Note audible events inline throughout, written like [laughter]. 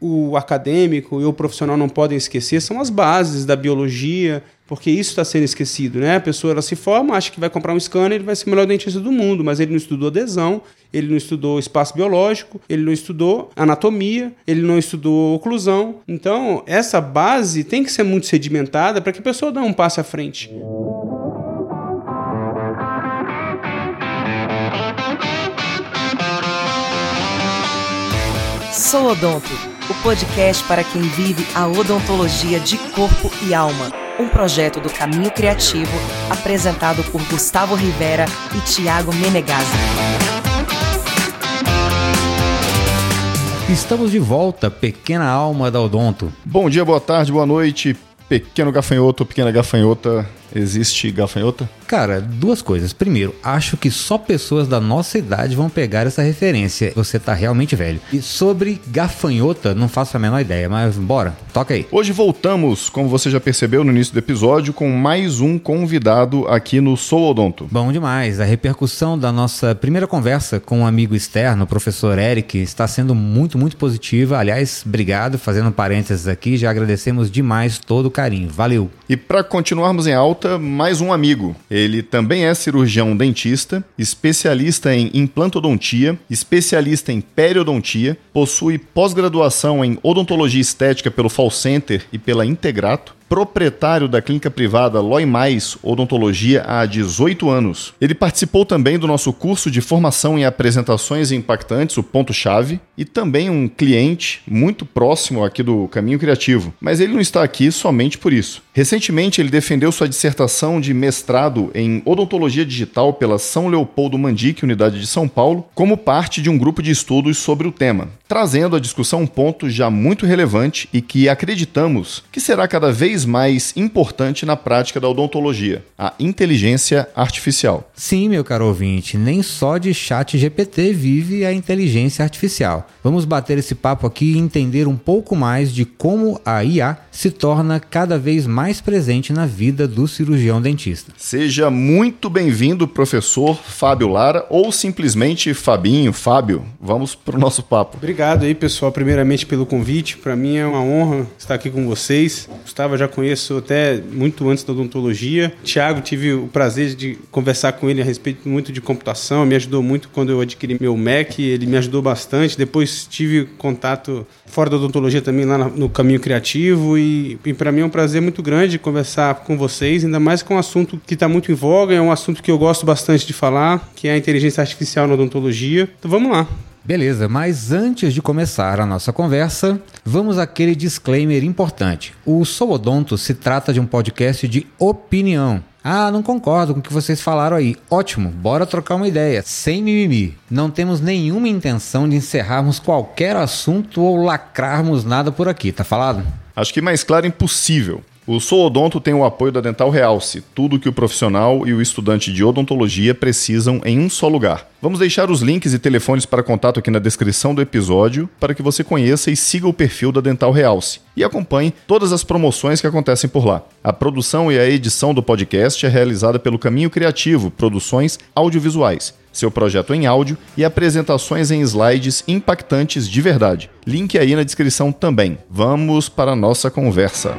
o acadêmico e o profissional não podem esquecer são as bases da biologia, porque isso está sendo esquecido, né? A pessoa ela se forma, acha que vai comprar um scanner, ele vai ser o melhor dentista do mundo, mas ele não estudou adesão, ele não estudou espaço biológico, ele não estudou anatomia, ele não estudou oclusão. Então, essa base tem que ser muito sedimentada para que a pessoa dê um passo à frente. Sou Odonto, o podcast para quem vive a odontologia de corpo e alma. Um projeto do Caminho Criativo, apresentado por Gustavo Rivera e Tiago Menegazzi. Estamos de volta, pequena alma da Odonto. Bom dia, boa tarde, boa noite, pequeno gafanhoto, pequena gafanhota. Existe gafanhota? Cara, duas coisas. Primeiro, acho que só pessoas da nossa idade vão pegar essa referência. Você tá realmente velho. E sobre gafanhota, não faço a menor ideia, mas bora, toca aí. Hoje voltamos, como você já percebeu no início do episódio, com mais um convidado aqui no Sou Odonto. Bom demais. A repercussão da nossa primeira conversa com um amigo externo, o professor Eric, está sendo muito, muito positiva. Aliás, obrigado. Fazendo parênteses aqui, já agradecemos demais todo o carinho. Valeu. E para continuarmos em alta, mais um amigo. Ele também é cirurgião dentista, especialista em implantodontia, especialista em periodontia, possui pós-graduação em odontologia estética pelo Fall Center e pela Integrato, proprietário da clínica privada Loi Mais Odontologia há 18 anos. Ele participou também do nosso curso de formação em apresentações impactantes, o Ponto Chave, e também um cliente muito próximo aqui do Caminho Criativo. Mas ele não está aqui somente por isso. Recentemente ele defendeu sua dissertação de mestrado em odontologia digital pela São Leopoldo Mandique, Unidade de São Paulo, como parte de um grupo de estudos sobre o tema, trazendo à discussão um ponto já muito relevante e que acreditamos que será cada vez mais importante na prática da odontologia: a inteligência artificial. Sim, meu caro ouvinte, nem só de chat GPT vive a inteligência artificial. Vamos bater esse papo aqui e entender um pouco mais de como a IA se torna cada vez mais presente na vida do cirurgião dentista. Seja muito bem-vindo, professor Fábio Lara, ou simplesmente Fabinho, Fábio. Vamos para o nosso papo. Obrigado aí, pessoal, primeiramente pelo convite. Para mim é uma honra estar aqui com vocês. Gustavo, já conheço até muito antes da odontologia. Tiago, tive o prazer de conversar com ele a respeito muito de computação. Me ajudou muito quando eu adquiri meu Mac. Ele me ajudou bastante. Depois tive contato fora da odontologia também lá no Caminho Criativo. E, e para mim é um prazer muito grande conversar com vocês, ainda mais com um assunto que está muito em voga. É um assunto que eu gosto bastante de falar, que é a inteligência artificial na odontologia. Então vamos lá. Beleza, mas antes de começar a nossa conversa, vamos àquele disclaimer importante. O Sou Odonto se trata de um podcast de opinião. Ah, não concordo com o que vocês falaram aí. Ótimo, bora trocar uma ideia, sem mimimi. Não temos nenhuma intenção de encerrarmos qualquer assunto ou lacrarmos nada por aqui, tá falado? Acho que mais claro impossível. O Sou Odonto tem o apoio da Dental Realce, tudo que o profissional e o estudante de odontologia precisam em um só lugar. Vamos deixar os links e telefones para contato aqui na descrição do episódio para que você conheça e siga o perfil da Dental Realce e acompanhe todas as promoções que acontecem por lá. A produção e a edição do podcast é realizada pelo Caminho Criativo, Produções Audiovisuais seu projeto em áudio e apresentações em slides impactantes de verdade. Link aí na descrição também. Vamos para a nossa conversa.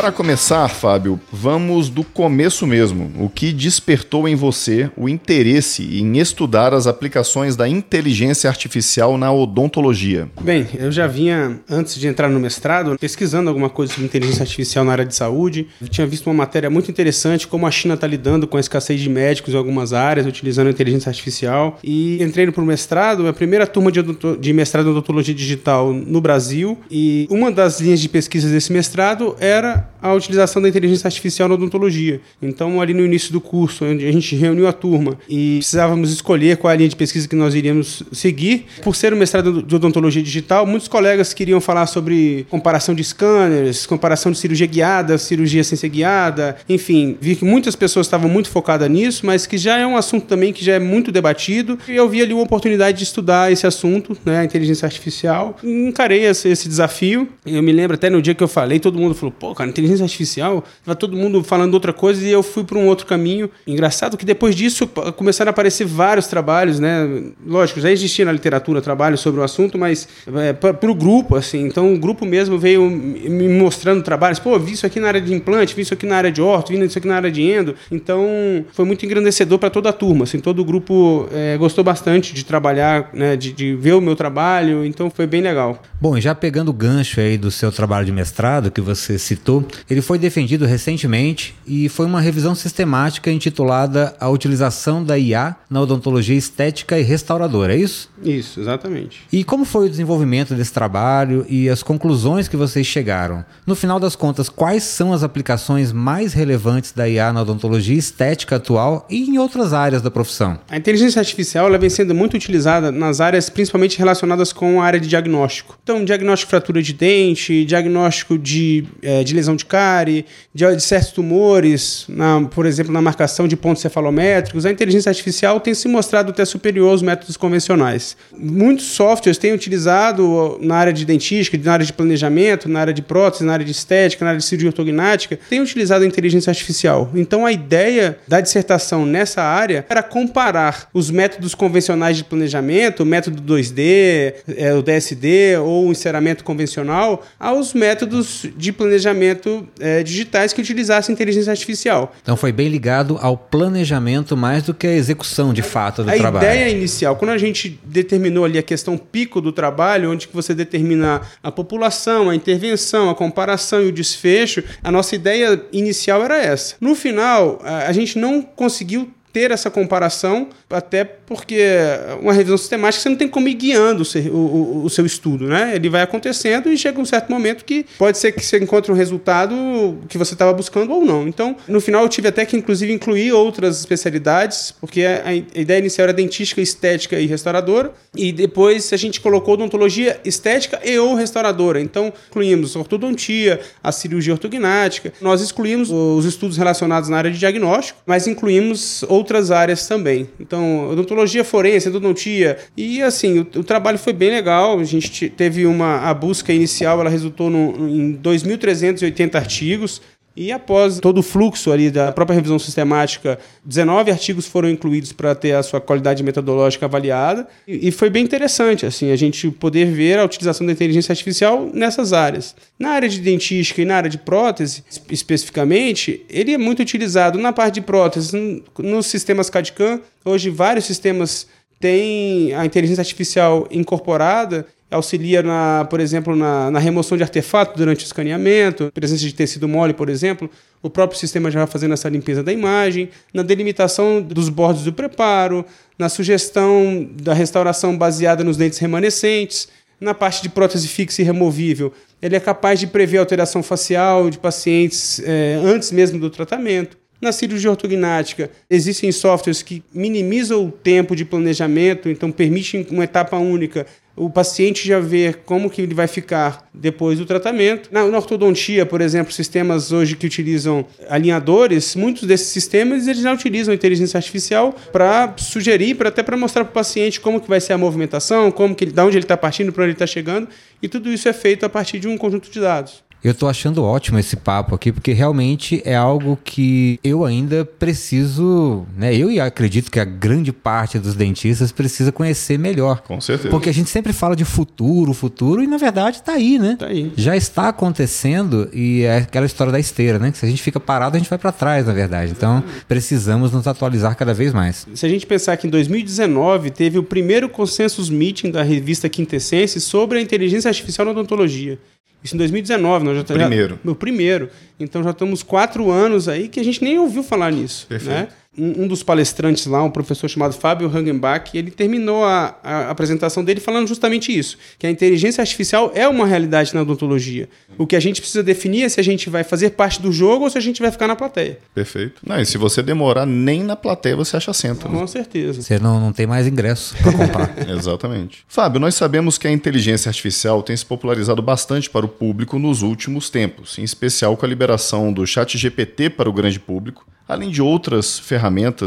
Para começar, Fábio, vamos do começo mesmo. O que despertou em você o interesse em estudar as aplicações da inteligência artificial na odontologia? Bem, eu já vinha, antes de entrar no mestrado, pesquisando alguma coisa sobre inteligência artificial na área de saúde. Eu tinha visto uma matéria muito interessante como a China está lidando com a escassez de médicos em algumas áreas, utilizando a inteligência artificial. E entrei para o mestrado, a primeira turma de, de mestrado em odontologia digital no Brasil. E uma das linhas de pesquisa desse mestrado era a utilização da inteligência artificial na odontologia. Então, ali no início do curso, a gente reuniu a turma e precisávamos escolher qual a linha de pesquisa que nós iríamos seguir, por ser um mestrado de odontologia digital, muitos colegas queriam falar sobre comparação de scanners, comparação de cirurgia guiada, cirurgia sem ser guiada, enfim, vi que muitas pessoas estavam muito focadas nisso, mas que já é um assunto também que já é muito debatido, e eu vi ali uma oportunidade de estudar esse assunto, né, a inteligência artificial, encarei esse, esse desafio, eu me lembro até no dia que eu falei, todo mundo falou, pô, cara, inteligência inteligência artificial, estava todo mundo falando outra coisa e eu fui para um outro caminho. Engraçado que depois disso começaram a aparecer vários trabalhos, né? Lógico, já existia na literatura trabalho sobre o assunto, mas é, para o grupo, assim. Então o grupo mesmo veio me mostrando trabalhos. Pô, vi isso aqui na área de implante, vi isso aqui na área de orto, vi isso aqui na área de endo. Então foi muito engrandecedor para toda a turma, assim. Todo o grupo é, gostou bastante de trabalhar, né? De, de ver o meu trabalho. Então foi bem legal. Bom, já pegando o gancho aí do seu trabalho de mestrado que você citou, ele foi defendido recentemente e foi uma revisão sistemática intitulada A Utilização da IA na Odontologia Estética e Restauradora, é isso? Isso, exatamente. E como foi o desenvolvimento desse trabalho e as conclusões que vocês chegaram? No final das contas, quais são as aplicações mais relevantes da IA na odontologia estética atual e em outras áreas da profissão? A inteligência artificial ela vem sendo muito utilizada nas áreas principalmente relacionadas com a área de diagnóstico. Então, diagnóstico de fratura de dente, diagnóstico de, é, de lesão de de, de certos tumores, na, por exemplo, na marcação de pontos cefalométricos. A inteligência artificial tem se mostrado até superior aos métodos convencionais. Muitos softwares têm utilizado na área de dentística, na área de planejamento, na área de prótese, na área de estética, na área de cirurgia ortognática, têm utilizado a inteligência artificial. Então, a ideia da dissertação nessa área era comparar os métodos convencionais de planejamento, o método 2D, é, o DSD ou o enceramento convencional, aos métodos de planejamento é, digitais que utilizassem inteligência artificial. Então, foi bem ligado ao planejamento mais do que a execução de fato do a trabalho. A ideia inicial, quando a gente determinou ali a questão pico do trabalho, onde que você determina a população, a intervenção, a comparação e o desfecho, a nossa ideia inicial era essa. No final, a gente não conseguiu ter essa comparação, até porque uma revisão sistemática você não tem como ir guiando o seu, o, o seu, estudo, né? Ele vai acontecendo e chega um certo momento que pode ser que você encontre um resultado que você estava buscando ou não. Então, no final eu tive até que inclusive incluir outras especialidades, porque a, a ideia inicial era dentística, estética e restauradora, e depois a gente colocou odontologia estética e ou restauradora. Então, incluímos ortodontia, a cirurgia ortognática, nós excluímos os estudos relacionados na área de diagnóstico, mas incluímos outras áreas também. Então, odontologia forense, endodontia. E assim, o, o, trabalho foi bem legal. A gente teve uma a busca inicial, ela resultou no, em 2.380 artigos. E após todo o fluxo ali da própria revisão sistemática, 19 artigos foram incluídos para ter a sua qualidade metodológica avaliada. E, foi bem interessante assim a gente poder ver a utilização da inteligência artificial nessas áreas. Na área de dentística e na área de prótese, especificamente, ele é muito utilizado na parte de prótese, nos sistemas CAD-CAM. Hoje vários sistemas têm a inteligência artificial incorporada auxilia, na, por exemplo, na, na remoção de artefatos durante o escaneamento, presença de tecido mole, por exemplo. O próprio sistema já vai fazendo essa limpeza da imagem, na delimitação dos bordos do preparo, na sugestão da restauração baseada nos dentes remanescentes, na parte de prótese fixa e removível. Ele é capaz de prever alteração facial de pacientes é, antes mesmo do tratamento. Na cirurgia ortognática, existem softwares que minimizam o tempo de planejamento, então permitem uma etapa única o paciente já vê como que ele vai ficar depois do tratamento. Na, na, ortodontia, por exemplo, sistemas hoje que utilizam alinhadores, muitos desses sistemas eles já utilizam inteligência artificial para sugerir, para até para mostrar para o paciente como que vai ser a movimentação, como que ele, da onde ele está partindo, para onde ele está chegando, e tudo isso é feito a partir de um conjunto de dados. Eu tô achando ótimo esse papo aqui, porque realmente é algo que eu ainda preciso, né? Eu acredito que a grande parte dos dentistas precisa conhecer melhor. Com certeza. Porque a gente sempre fala de futuro, futuro, e na verdade tá aí, né? Tá aí. Já está acontecendo e é aquela história da esteira, né? Que se a gente fica parado, a gente vai para trás, na verdade. Então, precisamos nos atualizar cada vez mais. Se a gente pensar que em 2019 teve o primeiro consensus meeting da revista Quintessense sobre a inteligência artificial na odontologia. Isso em 2019, nós já Primeiro. Já, meu primeiro. Então já estamos quatro anos aí que a gente nem ouviu falar nisso. Perfeito. Né? Um, um, dos palestrantes lá, um professor chamado Fábio Hangenbach, ele terminou a, a, apresentação dele falando justamente isso: que a inteligência artificial é uma realidade na odontologia. O que a gente precisa definir é se a gente vai fazer parte do jogo ou se a gente vai ficar na plateia. Perfeito. Não, e se você demorar nem na plateia, você acha assento. Com né? certeza. Você não, não tem mais ingresso para comprar. [laughs] Exatamente. Fábio, nós sabemos que a inteligência artificial tem se popularizado bastante para o público nos últimos tempos, em especial com a liberação do Chat GPT para o grande público além de outras ferramentas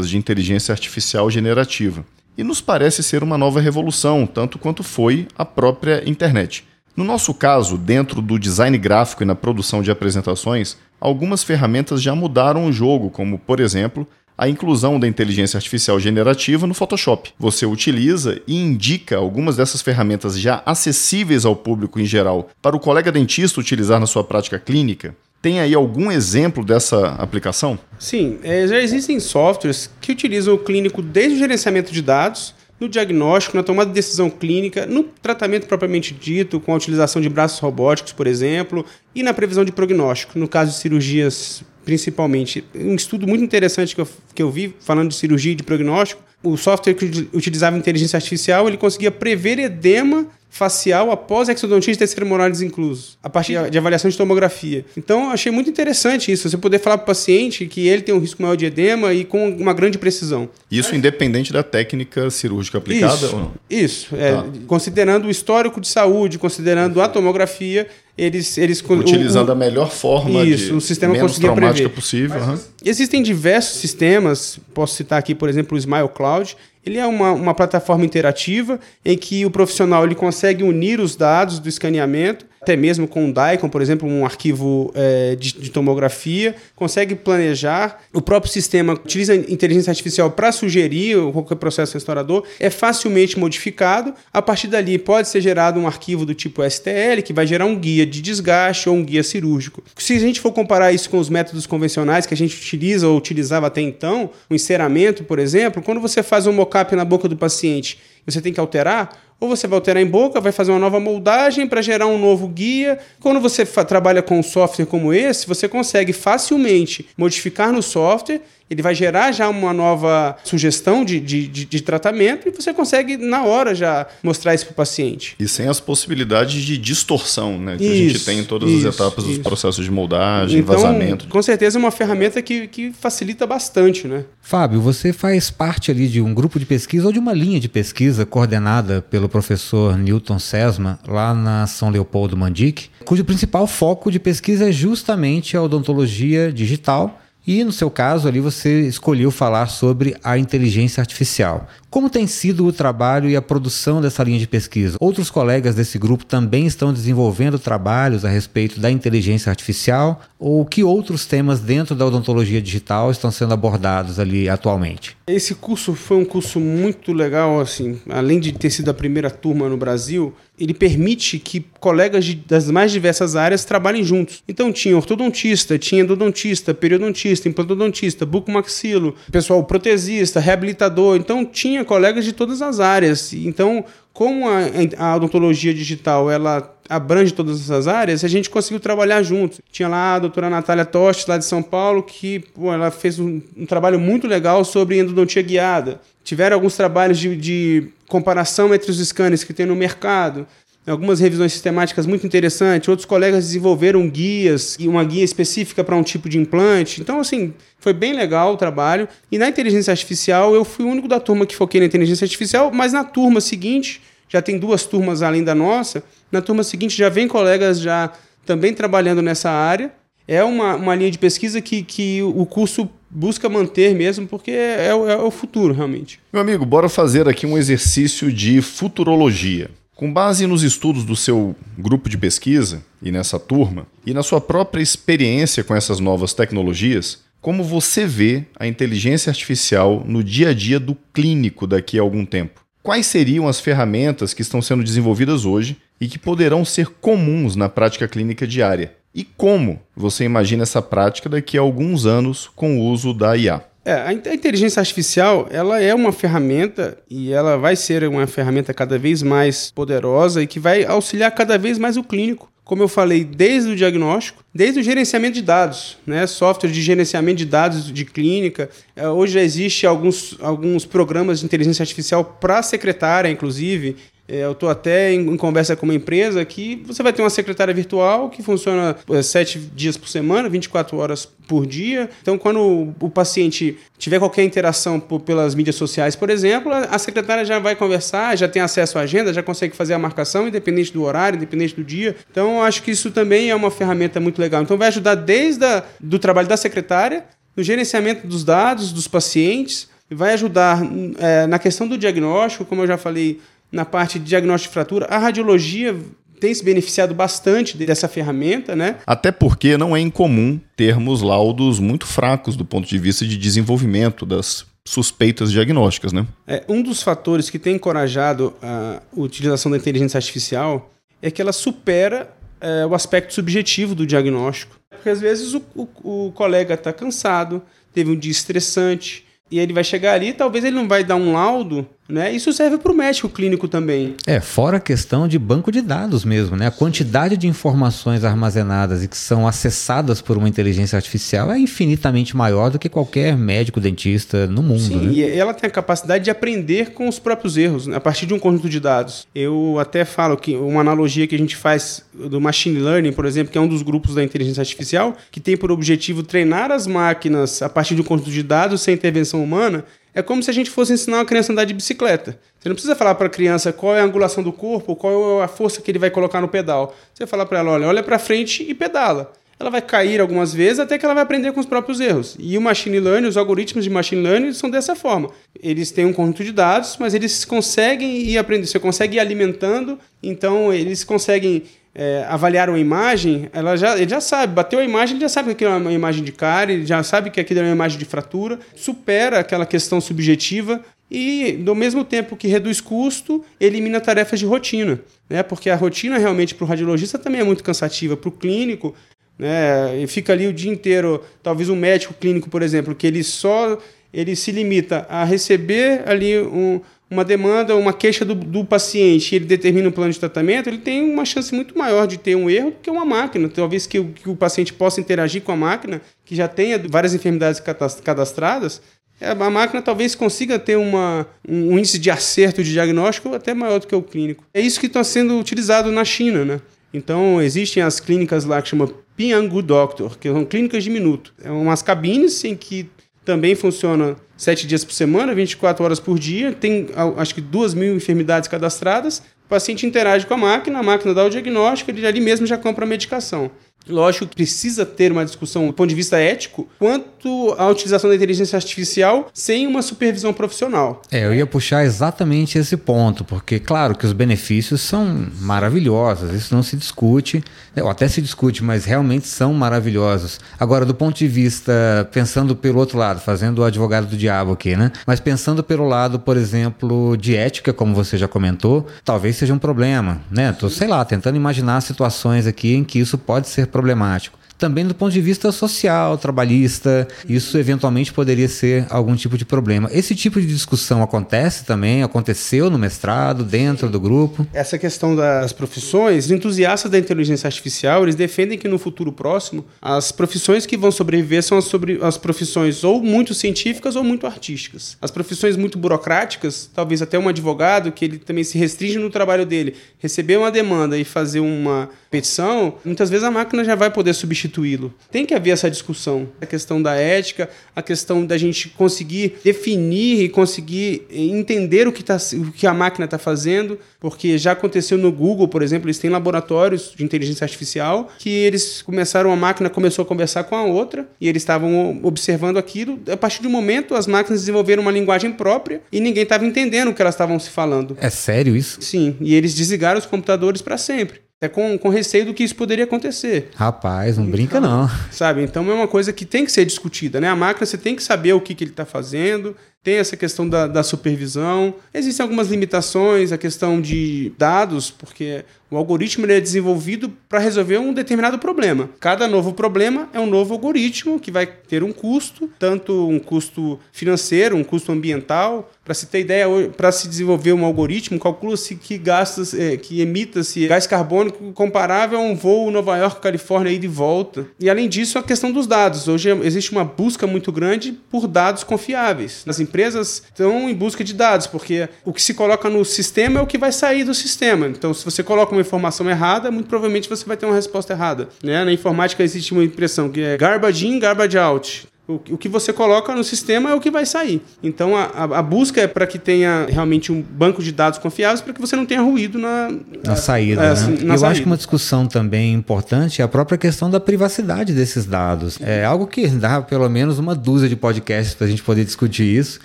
de inteligência artificial generativa. E nos parece ser uma nova revolução, tanto quanto foi a própria internet. No nosso caso, dentro do design gráfico e na produção de apresentações, algumas ferramentas já mudaram o jogo, como, por exemplo, a inclusão da inteligência artificial generativa no Photoshop. Você utiliza e indica algumas dessas ferramentas já acessíveis ao público em geral para o colega dentista utilizar na sua prática clínica. Tem aí algum exemplo dessa aplicação? Sim, é, já existem softwares que utilizam o clínico desde o gerenciamento de dados, no diagnóstico, na tomada de decisão clínica, no tratamento propriamente dito, com a utilização de braços robóticos, por exemplo, e na previsão de prognóstico, no caso de cirurgias principalmente. Um estudo muito interessante que eu, que eu vi falando de cirurgia e de prognóstico, o software que utilizava inteligência artificial, ele conseguia prever edema facial após exodontia de terceiro morares inclusos, a partir de avaliação de tomografia. Então, achei muito interessante isso, você poder falar para o paciente que ele tem um risco maior de edema e com uma grande precisão. Isso independente da técnica cirúrgica aplicada isso, ou não? Isso, é, tá. considerando o histórico de saúde, considerando a tomografia, eles, eles utilizando o, a melhor forma isso, de o sistema menos traumática prever. possível. Uhum. Existem diversos sistemas, posso citar aqui, por exemplo, o Smile Cloud, ele é uma, uma plataforma interativa em que o profissional ele consegue unir os dados do escaneamento até mesmo com o DICOM, por exemplo, um arquivo é, de, de, tomografia, consegue planejar. O próprio sistema utiliza inteligência artificial para sugerir qualquer processo restaurador, é facilmente modificado. A partir dali, pode ser gerado um arquivo do tipo STL, que vai gerar um guia de desgaste ou um guia cirúrgico. Se a gente for comparar isso com os métodos convencionais que a gente utiliza ou utilizava até então, o enceramento, por exemplo, quando você faz um mockup na boca do paciente você tem que alterar, ou você vai alterar em boca, vai fazer uma nova moldagem para gerar um novo guia. Quando você trabalha com um software como esse, você consegue facilmente modificar no software ele vai gerar já uma nova sugestão de, de, de, de tratamento e você consegue, na hora, já mostrar isso para o paciente. E sem as possibilidades de distorção, né? Que isso, a gente tem em todas isso, as etapas isso. dos processos de moldagem, então, vazamento. Com certeza é uma ferramenta que, que facilita bastante, né? Fábio, você faz parte ali de um grupo de pesquisa ou de uma linha de pesquisa coordenada pelo professor Newton Sesma, lá na São Leopoldo Mandic, cujo principal foco de pesquisa é justamente a odontologia digital e no seu caso ali você escolheu falar sobre a inteligência artificial. Como tem sido o trabalho e a produção dessa linha de pesquisa? Outros colegas desse grupo também estão desenvolvendo trabalhos a respeito da inteligência artificial? Ou que outros temas dentro da odontologia digital estão sendo abordados ali atualmente? Esse curso foi um curso muito legal, assim, além de ter sido a primeira turma no Brasil, ele permite que colegas de, das mais diversas áreas trabalhem juntos. Então tinha ortodontista, tinha endodontista, periodontista, implantodontista, bucomaxilo, pessoal protesista, reabilitador. Então tinha colegas de todas as áreas. Então, como a, a odontologia digital ela abrange todas essas áreas, a gente conseguiu trabalhar junto. Tinha lá a doutora Natália Tostes, lá de São Paulo, que pô, ela fez um, um, trabalho muito legal sobre endodontia guiada. Tiveram alguns trabalhos de, de comparação entre os scanners que tem no mercado algumas revisões sistemáticas muito interessantes. Outros colegas desenvolveram guias e uma guia específica para um tipo de implante. Então, assim, foi bem legal o trabalho. E na inteligência artificial, eu fui o único da turma que foquei na inteligência artificial, mas na turma seguinte, já tem duas turmas além da nossa, na turma seguinte já vem colegas já também trabalhando nessa área. É uma, uma linha de pesquisa que, que o curso busca manter mesmo, porque é, é, é o futuro, realmente. Meu amigo, bora fazer aqui um exercício de futurologia. Com base nos estudos do seu grupo de pesquisa e nessa turma, e na sua própria experiência com essas novas tecnologias, como você vê a inteligência artificial no dia a dia do clínico daqui a algum tempo? Quais seriam as ferramentas que estão sendo desenvolvidas hoje e que poderão ser comuns na prática clínica diária? E como você imagina essa prática daqui a alguns anos com o uso da IA? É, a inteligência artificial, ela é uma ferramenta e ela vai ser uma ferramenta cada vez mais poderosa e que vai auxiliar cada vez mais o clínico. Como eu falei, desde o diagnóstico, desde o gerenciamento de dados, né? software de gerenciamento de dados de clínica. É, hoje já existe alguns, alguns programas de inteligência artificial para secretária, inclusive, eu estou até em, conversa com uma empresa que você vai ter uma secretária virtual que funciona é, sete dias por semana, 24 horas por dia. Então, quando o, o paciente tiver qualquer interação pelas mídias sociais, por exemplo, a, secretária já vai conversar, já tem acesso à agenda, já consegue fazer a marcação, independente do horário, independente do dia. Então, acho que isso também é uma ferramenta muito legal. Então, vai ajudar desde a, do trabalho da secretária, no gerenciamento dos dados dos pacientes, vai ajudar é, na questão do diagnóstico, como eu já falei na parte de diagnóstico de fratura. A radiologia tem se beneficiado bastante dessa ferramenta, né? Até porque não é incomum termos laudos muito fracos do ponto de vista de desenvolvimento das suspeitas diagnósticas, né? É, um dos fatores que tem encorajado a utilização da inteligência artificial é que ela supera é, o aspecto subjetivo do diagnóstico. Porque às vezes o, o, o colega está cansado, teve um dia estressante, e ele vai chegar ali, talvez ele não vai dar um laudo né? Isso serve para o médico clínico também. É, fora a questão de banco de dados mesmo, né? A quantidade de informações armazenadas e que são acessadas por uma inteligência artificial é infinitamente maior do que qualquer médico dentista no mundo. Sim, né? e ela tem a capacidade de aprender com os próprios erros, né? a partir de um conjunto de dados. Eu até falo que uma analogia que a gente faz do machine learning, por exemplo, que é um dos grupos da inteligência artificial, que tem por objetivo treinar as máquinas a partir de um conjunto de dados sem intervenção humana, é como se a gente fosse ensinar uma criança a andar de bicicleta. Você não precisa falar para a criança qual é a angulação do corpo, qual é a força que ele vai colocar no pedal. Você fala para ela, olha, olha para frente e pedala. Ela vai cair algumas vezes até que ela vai aprender com os próprios erros. E o machine learning, os algoritmos de machine learning são dessa forma. Eles têm um conjunto de dados, mas eles conseguem ir aprendendo, você consegue ir alimentando, então eles conseguem é, avaliar uma imagem, ela já, ele já sabe, bateu a imagem, ele já sabe que aquilo é uma imagem de ele já sabe que aquilo é uma imagem de fratura, supera aquela questão subjetiva e, do mesmo tempo que reduz custo, elimina tarefas de rotina. Né? Porque a rotina realmente para o radiologista também é muito cansativa, para o clínico, né? E fica ali o dia inteiro, talvez um médico clínico, por exemplo, que ele só ele se limita a receber ali um, uma demanda, uma queixa do, do paciente ele determina um plano de tratamento, ele tem uma chance muito maior de ter um erro do que uma máquina. Talvez que, que o paciente possa interagir com a máquina, que já tenha várias enfermidades cadastradas, é, a máquina talvez consiga ter uma, um índice de acerto de diagnóstico até maior do que o clínico. É isso que está sendo utilizado na China, né? Então, existem as clínicas lá que chama Piangu Doctor, que são clínicas de minuto. É umas cabines em que também funciona sete dias por semana, 24 horas por dia, tem acho que duas mil enfermidades cadastradas. O paciente interage com a máquina, a máquina dá o diagnóstico, ele ali mesmo já compra a medicação. Lógico que precisa ter uma discussão do ponto de vista ético quanto à utilização da inteligência artificial sem uma supervisão profissional. É, eu ia puxar exatamente esse ponto, porque, claro, que os benefícios são maravilhosos, isso não se discute, né, ou até se discute, mas realmente são maravilhosos. Agora, do ponto de vista, pensando pelo outro lado, fazendo o advogado do diabo aqui, né? Mas pensando pelo lado, por exemplo, de ética, como você já comentou, talvez seja um problema, né? Tô, sei lá, tentando imaginar situações aqui em que isso pode ser problemático também do ponto de vista social, trabalhista, isso eventualmente poderia ser algum tipo de problema. Esse tipo de discussão acontece também, aconteceu no mestrado, dentro do grupo? Essa questão das profissões, os entusiastas da inteligência artificial, eles defendem que no futuro próximo, as profissões que vão sobreviver são as, sobre, as profissões ou muito científicas ou muito artísticas. As profissões muito burocráticas, talvez até um advogado, que ele também se restringe no trabalho dele, receber uma demanda e fazer uma petição, muitas vezes a máquina já vai poder substituí-lo. Tem que haver essa discussão. A questão da ética, a questão da gente conseguir definir e conseguir entender o que, tá, o que a máquina está fazendo, porque já aconteceu no Google, por exemplo, eles têm laboratórios de inteligência artificial que eles começaram, a máquina começou a conversar com a outra e eles estavam observando aquilo. A partir de um momento, as máquinas desenvolveram uma linguagem própria e ninguém estava entendendo o que elas estavam se falando. É sério isso? Sim, e eles desligaram os computadores para sempre. É com, com receio do que isso poderia acontecer. Rapaz, não brinca não. Sabe? Então é uma coisa que tem que ser discutida, né? A máquina você tem que saber o que, que ele está fazendo, tem essa questão da, da, supervisão. Existem algumas limitações, a questão de dados, porque o algoritmo é desenvolvido para resolver um determinado problema. Cada novo problema é um novo algoritmo que vai ter um custo, tanto um custo financeiro, um custo ambiental. Para se ter ideia, para se desenvolver um algoritmo, calcula-se que gastos, é, que emita-se gás carbônico comparável a um voo Nova York, Califórnia e de volta. E além disso, a questão dos dados. Hoje existe uma busca muito grande por dados confiáveis. Nas empresas estão em busca de dados, porque o que se coloca no sistema é o que vai sair do sistema. Então, se você coloca uma informação errada, muito provavelmente você vai ter uma resposta errada. Né? Na informática existe uma impressão que é garbage in, garbage out. O, o que você coloca no sistema é o que vai sair. Então a, a, a busca é para que tenha realmente um banco de dados confiáveis para que você não tenha ruído na, na saída. É, né? assim, na Eu saída. acho que uma discussão também importante é a própria questão da privacidade desses dados. É algo que dá pelo menos uma dúzia de podcasts para a gente poder discutir isso,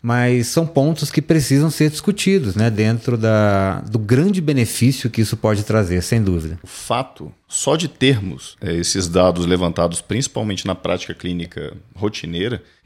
mas são pontos que precisam ser discutidos né, dentro da, do grande benefício que isso pode trazer, sem dúvida. O fato só de termos é, esses dados levantados, principalmente na prática clínica rotineira,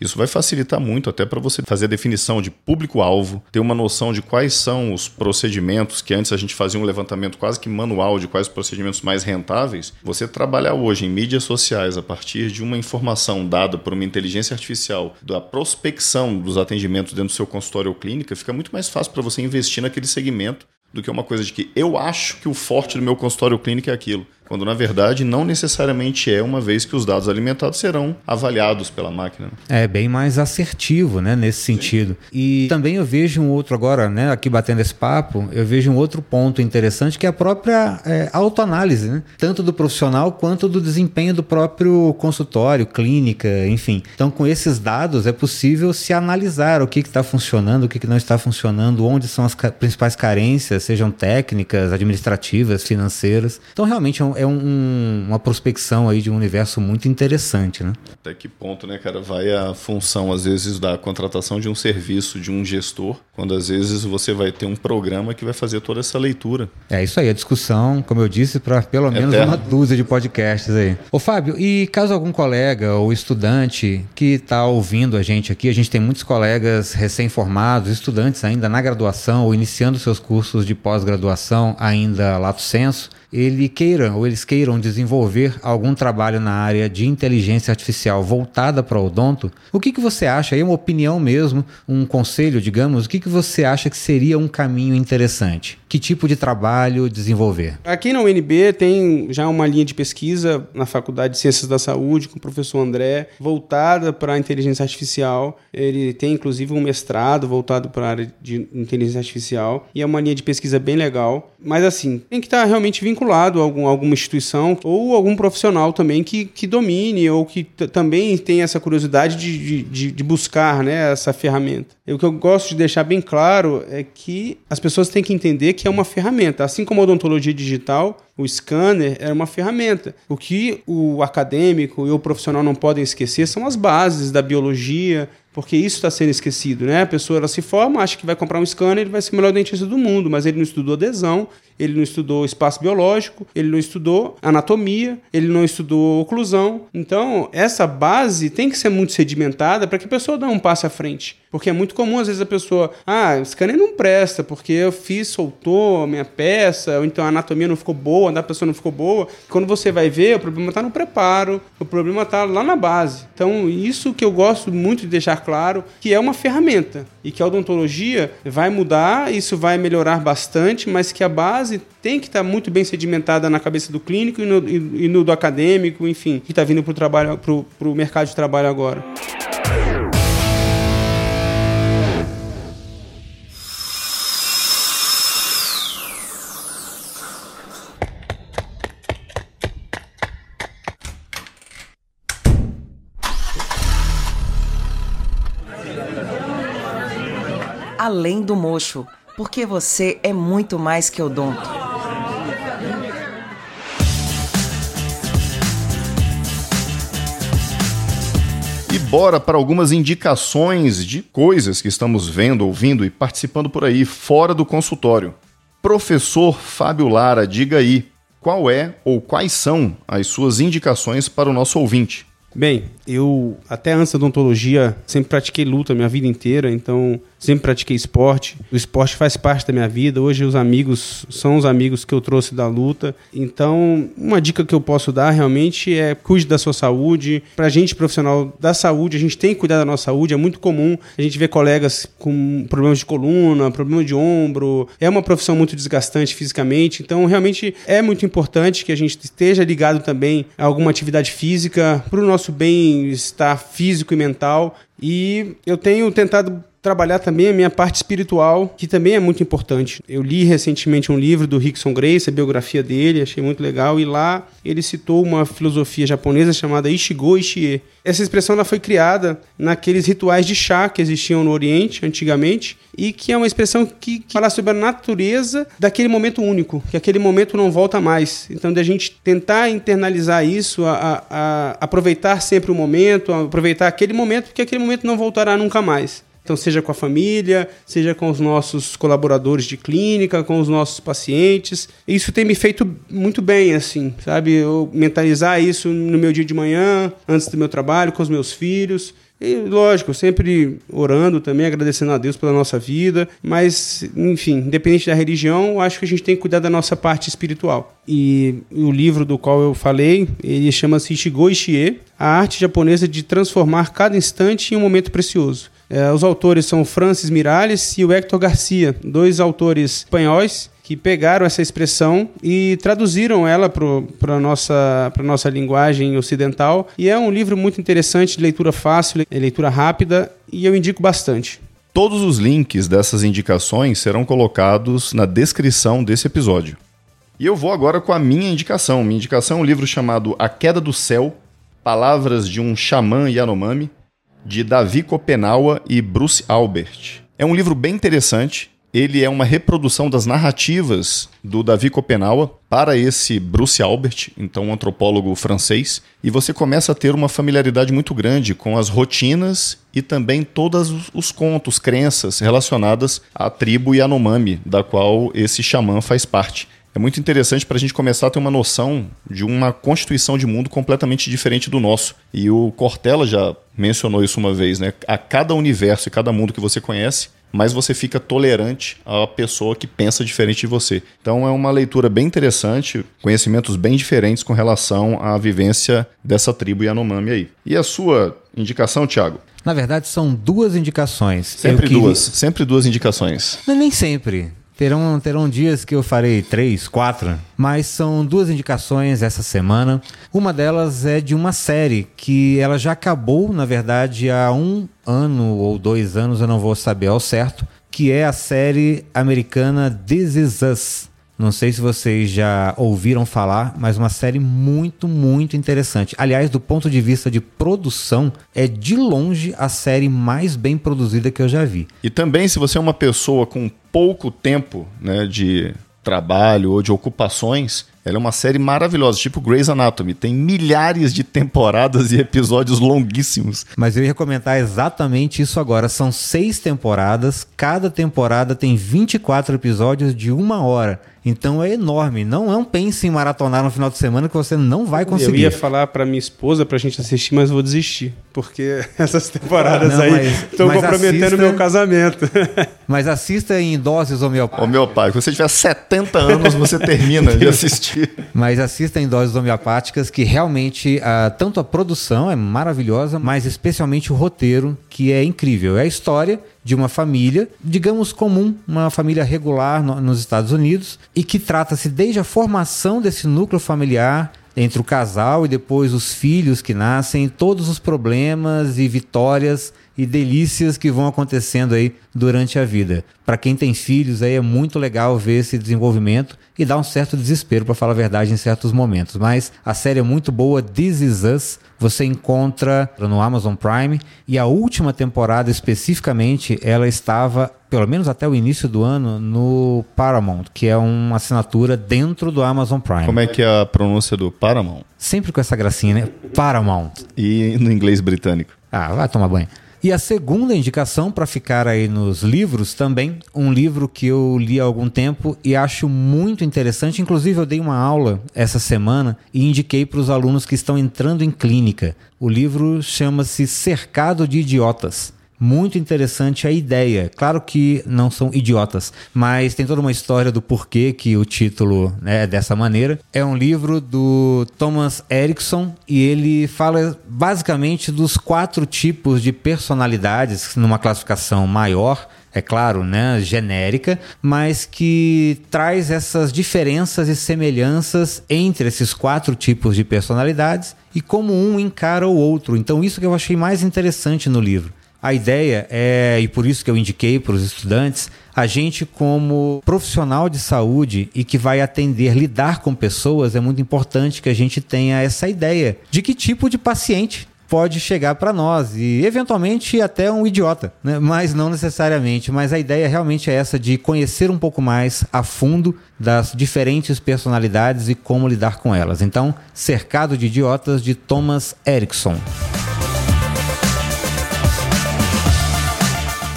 isso vai facilitar muito até para você fazer a definição de público-alvo, ter uma noção de quais são os procedimentos que antes a gente fazia um levantamento quase que manual de quais os procedimentos mais rentáveis. Você trabalhar hoje em mídias sociais a partir de uma informação dada por uma inteligência artificial da prospecção dos atendimentos dentro do seu consultório ou clínica, fica muito mais fácil para você investir naquele segmento do que uma coisa de que eu acho que o forte do meu consultório clínico é aquilo quando na verdade não necessariamente é, uma vez que os dados alimentados serão avaliados pela máquina. É bem mais assertivo, né, nesse Sim. sentido. E também eu vejo um outro agora, né, aqui batendo esse papo, eu vejo um outro ponto interessante que é a própria é, autoanálise, né, tanto do profissional quanto do desempenho do próprio consultório, clínica, enfim. Então, com esses dados é possível se analisar o que está funcionando, o que, que não está funcionando, onde são as ca principais carências, sejam técnicas, administrativas, financeiras. Então, realmente é um, é um, uma prospecção aí de um universo muito interessante, né? Até que ponto, né, cara, vai a função, às vezes, da contratação de um serviço de um gestor, quando às vezes você vai ter um programa que vai fazer toda essa leitura. É isso aí, a discussão, como eu disse, para pelo menos Eterno. uma dúzia de podcasts aí. Ô Fábio, e caso algum colega ou estudante que está ouvindo a gente aqui, a gente tem muitos colegas recém-formados, estudantes ainda na graduação ou iniciando seus cursos de pós-graduação ainda lato senso, ele queira ou eles queiram desenvolver algum trabalho na área de inteligência artificial voltada para o odonto, o que, que você acha? Aí uma opinião mesmo, um conselho, digamos, o que, que você acha que seria um caminho interessante? Que tipo de trabalho desenvolver? Aqui na UNB tem já uma linha de pesquisa na Faculdade de Ciências da Saúde com o professor André, voltada para a inteligência artificial. Ele tem inclusive um mestrado voltado para a área de inteligência artificial e é uma linha de pesquisa bem legal. Mas assim, tem que estar realmente vinculado a algum, alguma instituição ou algum profissional também que, que domine ou que também tem essa curiosidade de, de, de buscar né, essa ferramenta. E o que eu gosto de deixar bem claro é que as pessoas têm que entender que é uma ferramenta. Assim como a odontologia digital, o scanner é uma ferramenta. O que o acadêmico e o profissional não podem esquecer são as bases da biologia, porque isso está sendo esquecido, né? A pessoa ela se forma, acha que vai comprar um scanner, ele vai ser o melhor dentista do mundo, mas ele não estudou adesão, ele não estudou espaço biológico, ele não estudou anatomia, ele não estudou oclusão. Então, essa base tem que ser muito sedimentada para que a pessoa dê um passo à frente. Porque é muito comum, às vezes, a pessoa, ah, esse scanner não presta, porque eu fiz, soltou a minha peça, ou então a anatomia não ficou boa, a pessoa não ficou boa. Quando você vai ver, o problema está no preparo, o problema está lá na base. Então, isso que eu gosto muito de deixar claro, que é uma ferramenta, e que a odontologia vai mudar, isso vai melhorar bastante, mas que a base tem que estar tá muito bem sedimentada na cabeça do clínico e no, e, e no do acadêmico, enfim, que está vindo para o mercado de trabalho agora. Além do mocho, porque você é muito mais que odonto. E bora para algumas indicações de coisas que estamos vendo, ouvindo e participando por aí fora do consultório. Professor Fábio Lara, diga aí, qual é ou quais são as suas indicações para o nosso ouvinte? Bem, eu até antes da odontologia sempre pratiquei luta minha vida inteira, então sempre pratiquei esporte. O esporte faz parte da minha vida. Hoje os amigos são os amigos que eu trouxe da luta. Então, uma dica que eu posso dar realmente é cuide da sua saúde. Pra gente profissional da saúde, a gente tem que cuidar da nossa saúde. É muito comum a gente ver colegas com problemas de coluna, problema de ombro. É uma profissão muito desgastante fisicamente. Então, realmente é muito importante que a gente esteja ligado também a alguma atividade física para o nosso bem-estar físico e mental. E eu tenho tentado trabalhar também a minha parte espiritual, que também é muito importante. Eu li recentemente um livro do Rickson Grace, a biografia dele, achei muito legal, e lá ele citou uma filosofia japonesa chamada Ishigo Ishie. Essa expressão ela foi criada naqueles rituais de chá que existiam no Oriente antigamente, e que é uma expressão que, que fala sobre a natureza daquele momento único, que aquele momento não volta mais. Então, de a gente tentar internalizar isso, a, a, a aproveitar sempre o momento, aproveitar aquele momento, porque aquele momento não voltará nunca mais. Então, seja com a família, seja com os nossos colaboradores de clínica, com os nossos pacientes. Isso tem me feito muito bem, assim, sabe? Eu mentalizar isso no meu dia de manhã, antes do meu trabalho, com os meus filhos. E, lógico, sempre orando também, agradecendo a Deus pela nossa vida, mas, enfim, independente da religião, acho que a gente tem que cuidar da nossa parte espiritual. E o livro do qual eu falei, ele chama-se Ishigo Ishie, a arte japonesa de transformar cada instante em um momento precioso. É, os autores são Francis Miralles e o Hector Garcia, dois autores espanhóis que pegaram essa expressão e traduziram ela para a nossa, nossa linguagem ocidental. E é um livro muito interessante, de leitura fácil, leitura rápida, e eu indico bastante. Todos os links dessas indicações serão colocados na descrição desse episódio. E eu vou agora com a minha indicação. Minha indicação é um livro chamado A Queda do Céu Palavras de um Xamã Yanomami, de Davi Kopenawa e Bruce Albert. É um livro bem interessante. Ele é uma reprodução das narrativas do Davi Kopenawa para esse Bruce Albert, então um antropólogo francês, e você começa a ter uma familiaridade muito grande com as rotinas e também todos os contos, crenças relacionadas à tribo Yanomami, da qual esse xamã faz parte é muito interessante para a gente começar a ter uma noção de uma constituição de mundo completamente diferente do nosso. E o Cortella já mencionou isso uma vez, né? A cada universo e cada mundo que você conhece, mais você fica tolerante à pessoa que pensa diferente de você. Então é uma leitura bem interessante, conhecimentos bem diferentes com relação à vivência dessa tribo Yanomami aí. E a sua indicação, Thiago? Na verdade, são duas indicações. Sempre duas, sempre duas indicações. Não, nem sempre. Terão, terão dias que eu farei três, quatro, mas são duas indicações essa semana. Uma delas é de uma série que ela já acabou, na verdade, há um ano ou dois anos, eu não vou saber ao certo, que é a série americana This Is Us. Não sei se vocês já ouviram falar, mas uma série muito, muito interessante. Aliás, do ponto de vista de produção, é de longe a série mais bem produzida que eu já vi. E também, se você é uma pessoa com pouco tempo né, de trabalho ou de ocupações, ela é uma série maravilhosa, tipo Grey's Anatomy. Tem milhares de temporadas e episódios longuíssimos. Mas eu ia comentar exatamente isso agora. São seis temporadas, cada temporada tem 24 episódios de uma hora. Então é enorme. Não é um pense em maratonar no final de semana que você não vai conseguir. Eu ia falar para minha esposa pra gente assistir, mas vou desistir. Porque [laughs] essas temporadas não, aí estão comprometendo assista, meu casamento. [laughs] mas assista em doses homeopáticas. Homeopático. Se você tiver 70 anos, você termina de assistir. [laughs] Mas assista em doses homeopáticas, que realmente uh, tanto a produção é maravilhosa, mas especialmente o roteiro, que é incrível. É a história de uma família, digamos comum, uma família regular no, nos Estados Unidos, e que trata-se desde a formação desse núcleo familiar entre o casal e depois os filhos que nascem, todos os problemas e vitórias e delícias que vão acontecendo aí durante a vida. Para quem tem filhos aí é muito legal ver esse desenvolvimento e dá um certo desespero para falar a verdade em certos momentos, mas a série é muito boa, This Is Us, você encontra no Amazon Prime e a última temporada especificamente, ela estava pelo menos até o início do ano no Paramount, que é uma assinatura dentro do Amazon Prime. Como é que é a pronúncia do Paramount? Sempre com essa gracinha, né? Paramount. E no inglês britânico? Ah, vai tomar banho. E a segunda indicação, para ficar aí nos livros também, um livro que eu li há algum tempo e acho muito interessante. Inclusive, eu dei uma aula essa semana e indiquei para os alunos que estão entrando em clínica. O livro chama-se Cercado de Idiotas muito interessante a ideia. Claro que não são idiotas, mas tem toda uma história do porquê que o título né, é dessa maneira. É um livro do Thomas Erickson e ele fala basicamente dos quatro tipos de personalidades numa classificação maior é claro, né, genérica, mas que traz essas diferenças e semelhanças entre esses quatro tipos de personalidades e como um encara o outro. Então isso que eu achei mais interessante no livro A ideia é, e por isso que eu indiquei para os estudantes, a gente como profissional de saúde e que vai atender, lidar com pessoas, é muito importante que a gente tenha essa ideia de que tipo de paciente pode chegar para nós e eventualmente até um idiota, né? mas não necessariamente. Mas a ideia realmente é essa de conhecer um pouco mais a fundo das diferentes personalidades e como lidar com elas. Então, Cercado de Idiotas de Thomas Erickson.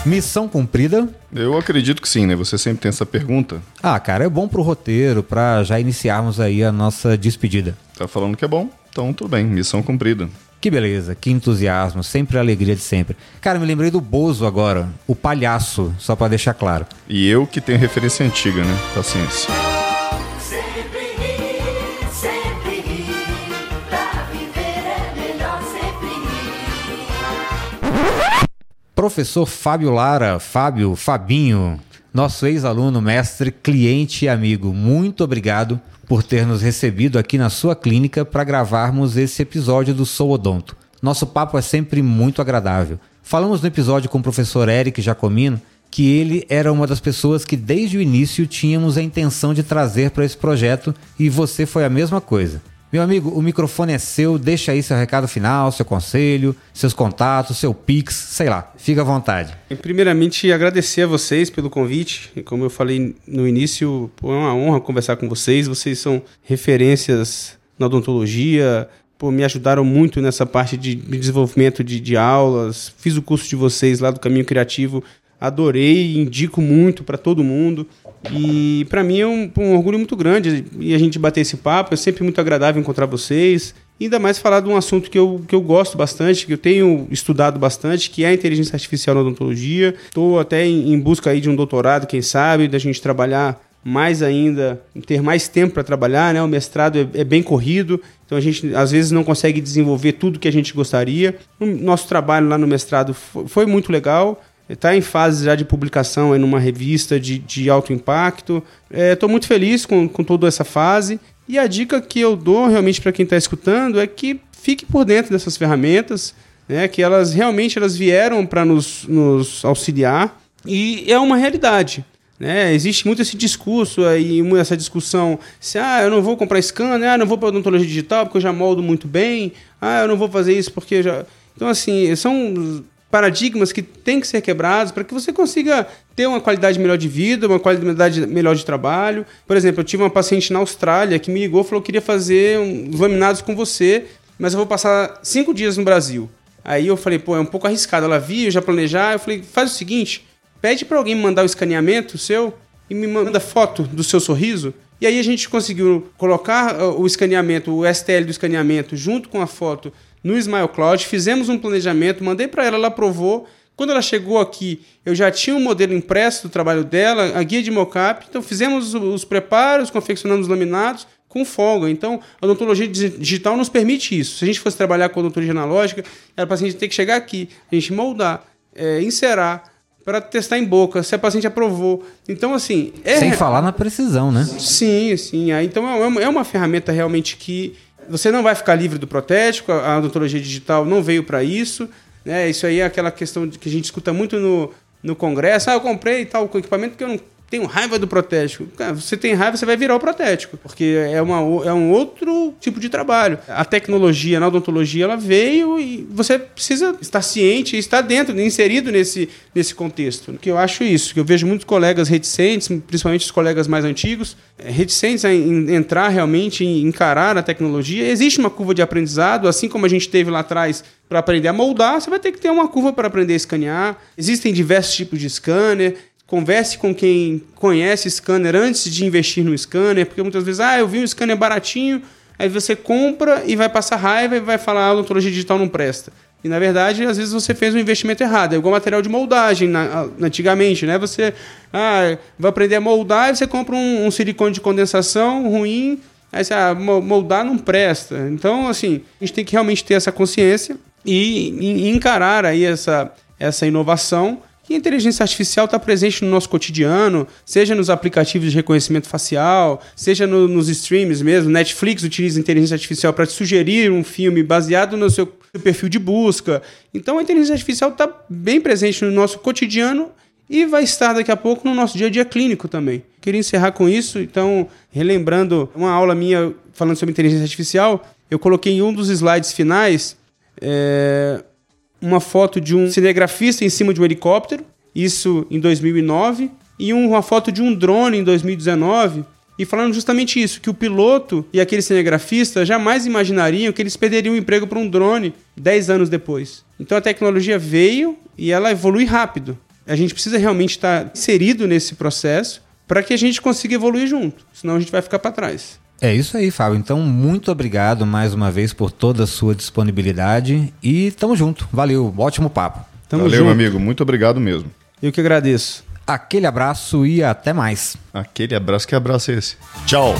Missão cumprida? Eu acredito que sim, né? Você sempre tem essa pergunta. Ah, cara, é bom pro roteiro, para já iniciarmos aí a nossa despedida. Tá falando que é bom? Então tudo bem, missão cumprida. Que beleza, que entusiasmo, sempre a alegria de sempre. Cara, me lembrei do Bozo agora, o palhaço, só para deixar claro. E eu que tenho referência antiga, né? Paciência. Professor Fábio Lara, Fábio, Fabinho, nosso ex-aluno, mestre, cliente e amigo, muito obrigado por ter nos recebido aqui na sua clínica para gravarmos esse episódio do Sou Odonto. Nosso papo é sempre muito agradável. Falamos no episódio com o professor Eric Jacomino que ele era uma das pessoas que desde o início tínhamos a intenção de trazer para esse projeto e você foi a mesma coisa. Meu amigo, o microfone é seu, deixa aí seu recado final, seu conselho, seus contatos, seu pix, sei lá, fica à vontade. Primeiramente, agradecer a vocês pelo convite. Como eu falei no início, é uma honra conversar com vocês. Vocês são referências na odontologia, pô, me ajudaram muito nessa parte de de desenvolvimento de, de aulas. Fiz o curso de vocês lá do Caminho Criativo, adorei, indico muito para todo mundo. E para mim é um, um orgulho muito grande e a gente bater esse papo. É sempre muito agradável encontrar vocês. Ainda mais falar de um assunto que eu, que eu gosto bastante, que eu tenho estudado bastante, que é a inteligência artificial na odontologia. Estou até em, em busca aí de um doutorado, quem sabe, da gente trabalhar mais ainda, ter mais tempo para trabalhar, né? O mestrado é, é bem corrido, então a gente às vezes não consegue desenvolver tudo que a gente gostaria. O nosso trabalho lá no mestrado foi, foi muito legal. Está em fase já de publicação em uma revista de, de alto impacto. Estou muito feliz com, com toda essa fase. E a dica que eu dou realmente para quem está escutando é que fique por dentro dessas ferramentas, né, que elas realmente elas vieram para nos, nos auxiliar e é uma realidade. Né? Existe muito esse discurso aí, essa discussão, se ah, eu não vou comprar scanner, ah, não vou para odontologia digital porque eu já moldo muito bem, ah, eu não vou fazer isso porque já. Então, assim, são paradigmas que têm que ser quebrados para que você consiga ter uma qualidade melhor de vida, uma qualidade melhor de trabalho. Por exemplo, eu tive uma paciente na Austrália que me ligou e falou que queria fazer uns laminados com você, mas eu vou passar cinco dias no Brasil. Aí eu falei, pô, é um pouco arriscado. Ela viu, já planejar. Eu falei, faz o seguinte, pede para alguém mandar o escaneamento seu e me manda foto do seu sorriso. E aí a gente conseguiu colocar ah, o escaneamento, o STL do escaneamento, junto com a foto no Smile Cloud. Fizemos um planejamento, mandei para ela, ela aprovou. Quando ela chegou aqui, eu já tinha um modelo impresso do trabalho dela, a guia de mockup. Então fizemos os- os preparos, confeccionamos os laminados com folga. Então, a odontologia digi- digital nos permite isso. Se a gente fosse trabalhar com odontologia analógica, era o paciente ter que chegar aqui, a gente moldar, é, inserar, para testar em boca, se a paciente aprovou. Então, assim... É, Sem falar na precisão, né? Sim, sim. Então é uma, é uma ferramenta realmente que você não vai ficar livre do protético, a odontologia digital não veio para isso. Né? Isso aí é aquela questão que a gente escuta muito no, no congresso. Ah, eu comprei tal equipamento porque eu não tenho raiva do protético. Cara, você tem raiva, você vai virar o protético, porque é, uma, é um outro tipo de trabalho. A tecnologia na odontologia ela veio e você precisa estar ciente estar dentro, inserido nesse, nesse contexto. Que eu acho isso, que eu vejo muitos colegas reticentes, principalmente os colegas mais antigos, eh, reticentes a entrar realmente, encarar a tecnologia. Existe uma curva de aprendizado, assim como a gente teve lá atrás para aprender a moldar, você vai ter que ter uma curva para aprender a escanear. Existem diversos tipos de scanner. Converse com quem conhece scanner antes de investir no scanner, porque muitas vezes, ah, eu vi um scanner baratinho, aí você compra e vai passar raiva e vai falar, ah, a odontologia digital não presta. E na verdade, às vezes você fez um investimento errado. É igual material de moldagem na- antigamente, né? Você ah, vai aprender a moldar e você compra um, um silicone de condensação ruim, aí você, ah, mo- moldar não presta. Então, assim, a gente tem que realmente ter essa consciência e, e encarar aí essa, essa inovação que a inteligência artificial está presente no nosso cotidiano, seja nos aplicativos de reconhecimento facial, seja no- nos streams mesmo. Netflix utiliza inteligência artificial para te sugerir um filme baseado no seu perfil de busca. Então a inteligência artificial está bem presente no nosso cotidiano e vai estar daqui a pouco no nosso dia a dia clínico também. Queria encerrar com isso, então, relembrando uma aula minha falando sobre inteligência artificial, eu coloquei em um dos slides finais é, uma foto de um cinegrafista em cima de um helicóptero, isso em 2009, e uma foto de um drone em 2019, e falando justamente isso, que o piloto e aquele cinegrafista jamais imaginariam que eles perderiam o emprego para um drone 10 anos depois. Então a tecnologia veio e ela evolui rápido. A gente precisa realmente estar inserido nesse processo para que a gente consiga evoluir junto, senão a gente vai ficar para trás. É isso aí, Fábio. Então, muito obrigado mais uma vez por toda a sua disponibilidade e tamo junto. Valeu, ótimo papo. Tamo Valeu, junto. meu amigo. Muito obrigado mesmo. Eu que agradeço. Aquele abraço e até mais. Aquele abraço, que abraço é esse? Tchau.